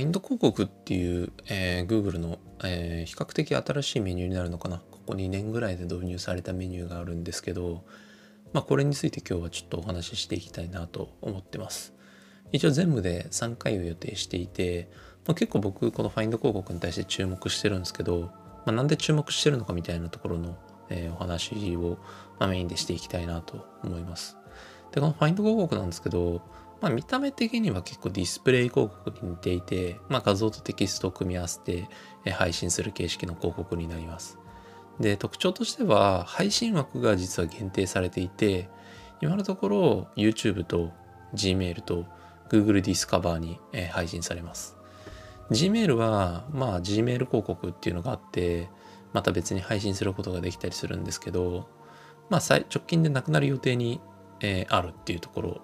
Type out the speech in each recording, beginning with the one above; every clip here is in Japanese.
インド広告っていう、えー、Google の、えー、比較的新しいメニューになるのかな。ここ2年ぐらいで導入されたメニューがあるんですけど、まあ、これについて今日はちょっとお話ししていきたいなと思ってます。一応全部で3回を予定していて、まあ、結構僕このファインド広告に対して注目してるんですけど、まあ、なんで注目してるのかみたいなところの、えー、お話を、ま、メインでしていきたいなと思います。で、このファインド広告なんですけど、まあ、見た目的には結構ディスプレイ広告に似ていて、まあ、画像とテキストを組み合わせて配信する形式の広告になります。で、特徴としては配信枠が実は限定されていて、今のところ YouTube と Gmail と Google Discover に配信されます。Gmail は、まあ Gmail 広告っていうのがあって、また別に配信することができたりするんですけど、まあ直近でなくなる予定に、えー、あるっていうところ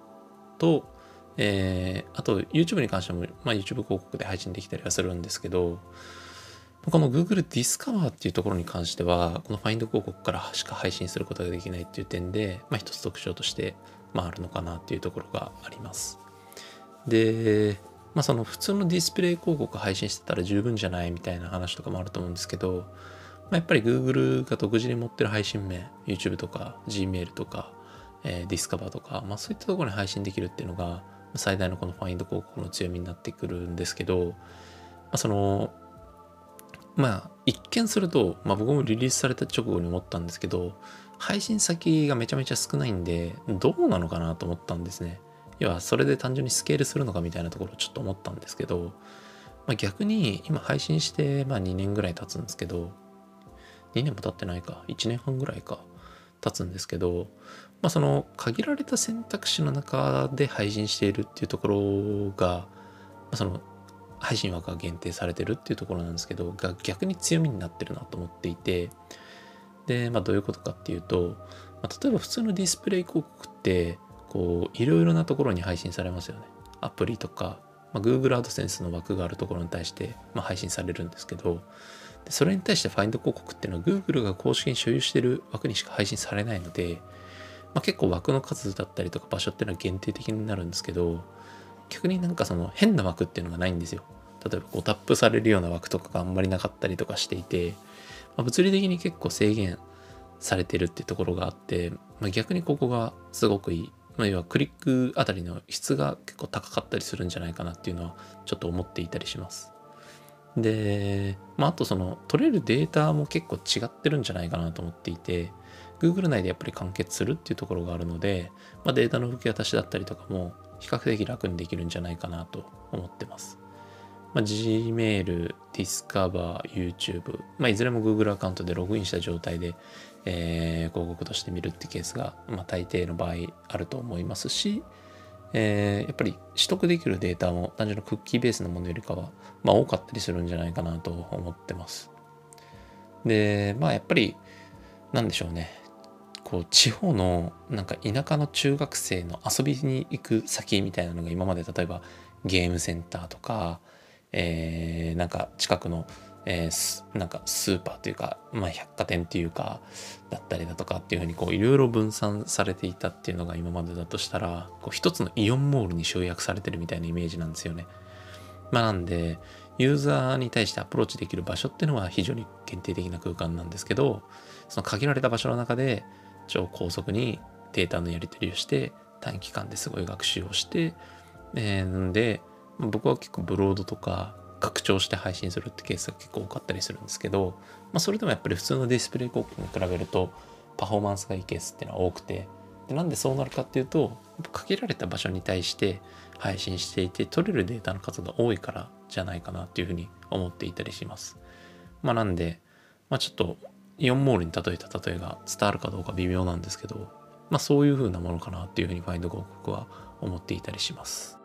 と、えー、あと YouTube に関しても、まあ、YouTube 広告で配信できたりはするんですけど、この Google Discover っていうところに関しては、この Find 広告からしか配信することができないっていう点で、まあ、一つ特徴として、まあ、あるのかなっていうところがあります。で、まあ、その普通のディスプレイ広告配信してたら十分じゃないみたいな話とかもあると思うんですけど、まあ、やっぱり Google が独自に持ってる配信面、YouTube とか Gmail とか、えー、Discover とか、まあ、そういったところに配信できるっていうのが、最大のこのファインド広告の強みになってくるんですけど、まあ、そのまあ一見すると、まあ、僕もリリースされた直後に思ったんですけど配信先がめちゃめちゃ少ないんでどうなのかなと思ったんですね。要はそれで単純にスケールするのかみたいなところをちょっと思ったんですけど、まあ、逆に今配信してまあ2年ぐらい経つんですけど2年も経ってないか1年半ぐらいか。経つんですけど、まあ、その限られた選択肢の中で配信しているっていうところが、まあ、その配信枠が限定されてるっていうところなんですけどが逆に強みになってるなと思っていてで、まあ、どういうことかっていうと、まあ、例えば普通のディスプレイ広告ってこういろいろなところに配信されますよね。アプリとか、まあ、Google AdSense の枠があるところに対して、まあ、配信されるんですけどそれに対して Find 広告っていうのは Google が公式に所有している枠にしか配信されないので、まあ、結構枠の数だったりとか場所っていうのは限定的になるんですけど逆になんかその変な枠っていうのがないんですよ。例えばこうタップされるような枠とかがあんまりなかったりとかしていて、まあ、物理的に結構制限されてるっていうところがあって、まあ、逆にここがすごくいい。まあ、要はクリックあたりの質が結構高かったりするんじゃないかなっていうのはちょっと思っていたりします。で、まあ、あとその取れるデータも結構違ってるんじゃないかなと思っていて、Google 内でやっぱり完結するっていうところがあるので、まあ、データの受け渡しだったりとかも比較的楽にできるんじゃないかなと思ってます。まあ、Gmail、Discover、YouTube、まあ、いずれも Google アカウントでログインした状態で、えー、広告として見るってケースが、まあ、大抵の場合あると思いますし、えー、やっぱり取得できるデータも単純なクッキーベースのものよりかは、まあ、多かったりするんじゃないかなと思ってます。で、まあやっぱり、なんでしょうね。こう地方のなんか田舎の中学生の遊びに行く先みたいなのが今まで例えばゲームセンターとか、えー、なんか近くのえー、なんかスーパーというか、まあ、百貨店っていうかだったりだとかっていうふうにこういろいろ分散されていたっていうのが今までだとしたらこう一つのイオンモールに集約されてるみたいなイメージなんですよね。まあ、なんでユーザーに対してアプローチできる場所っていうのは非常に限定的な空間なんですけどその限られた場所の中で超高速にデータのやり取りをして短期間ですごい学習をして、えー、で僕は結構ブロードとか拡張して配信するってケースが結構多かったりするんですけど、まあ、それでもやっぱり普通のディスプレイ広告に比べるとパフォーマンスがいいケースっていうのは多くてでなんでそうなるかっていうと限られた場所に対して配信していて取れるデータの数が多いからじゃないかなっていうふうに思っていたりします。まあ、なんで、まあ、ちょっとイオンモールに例えた例えが伝わるかどうか微妙なんですけど、まあ、そういうふうなものかなっていうふうにファインド広告は思っていたりします。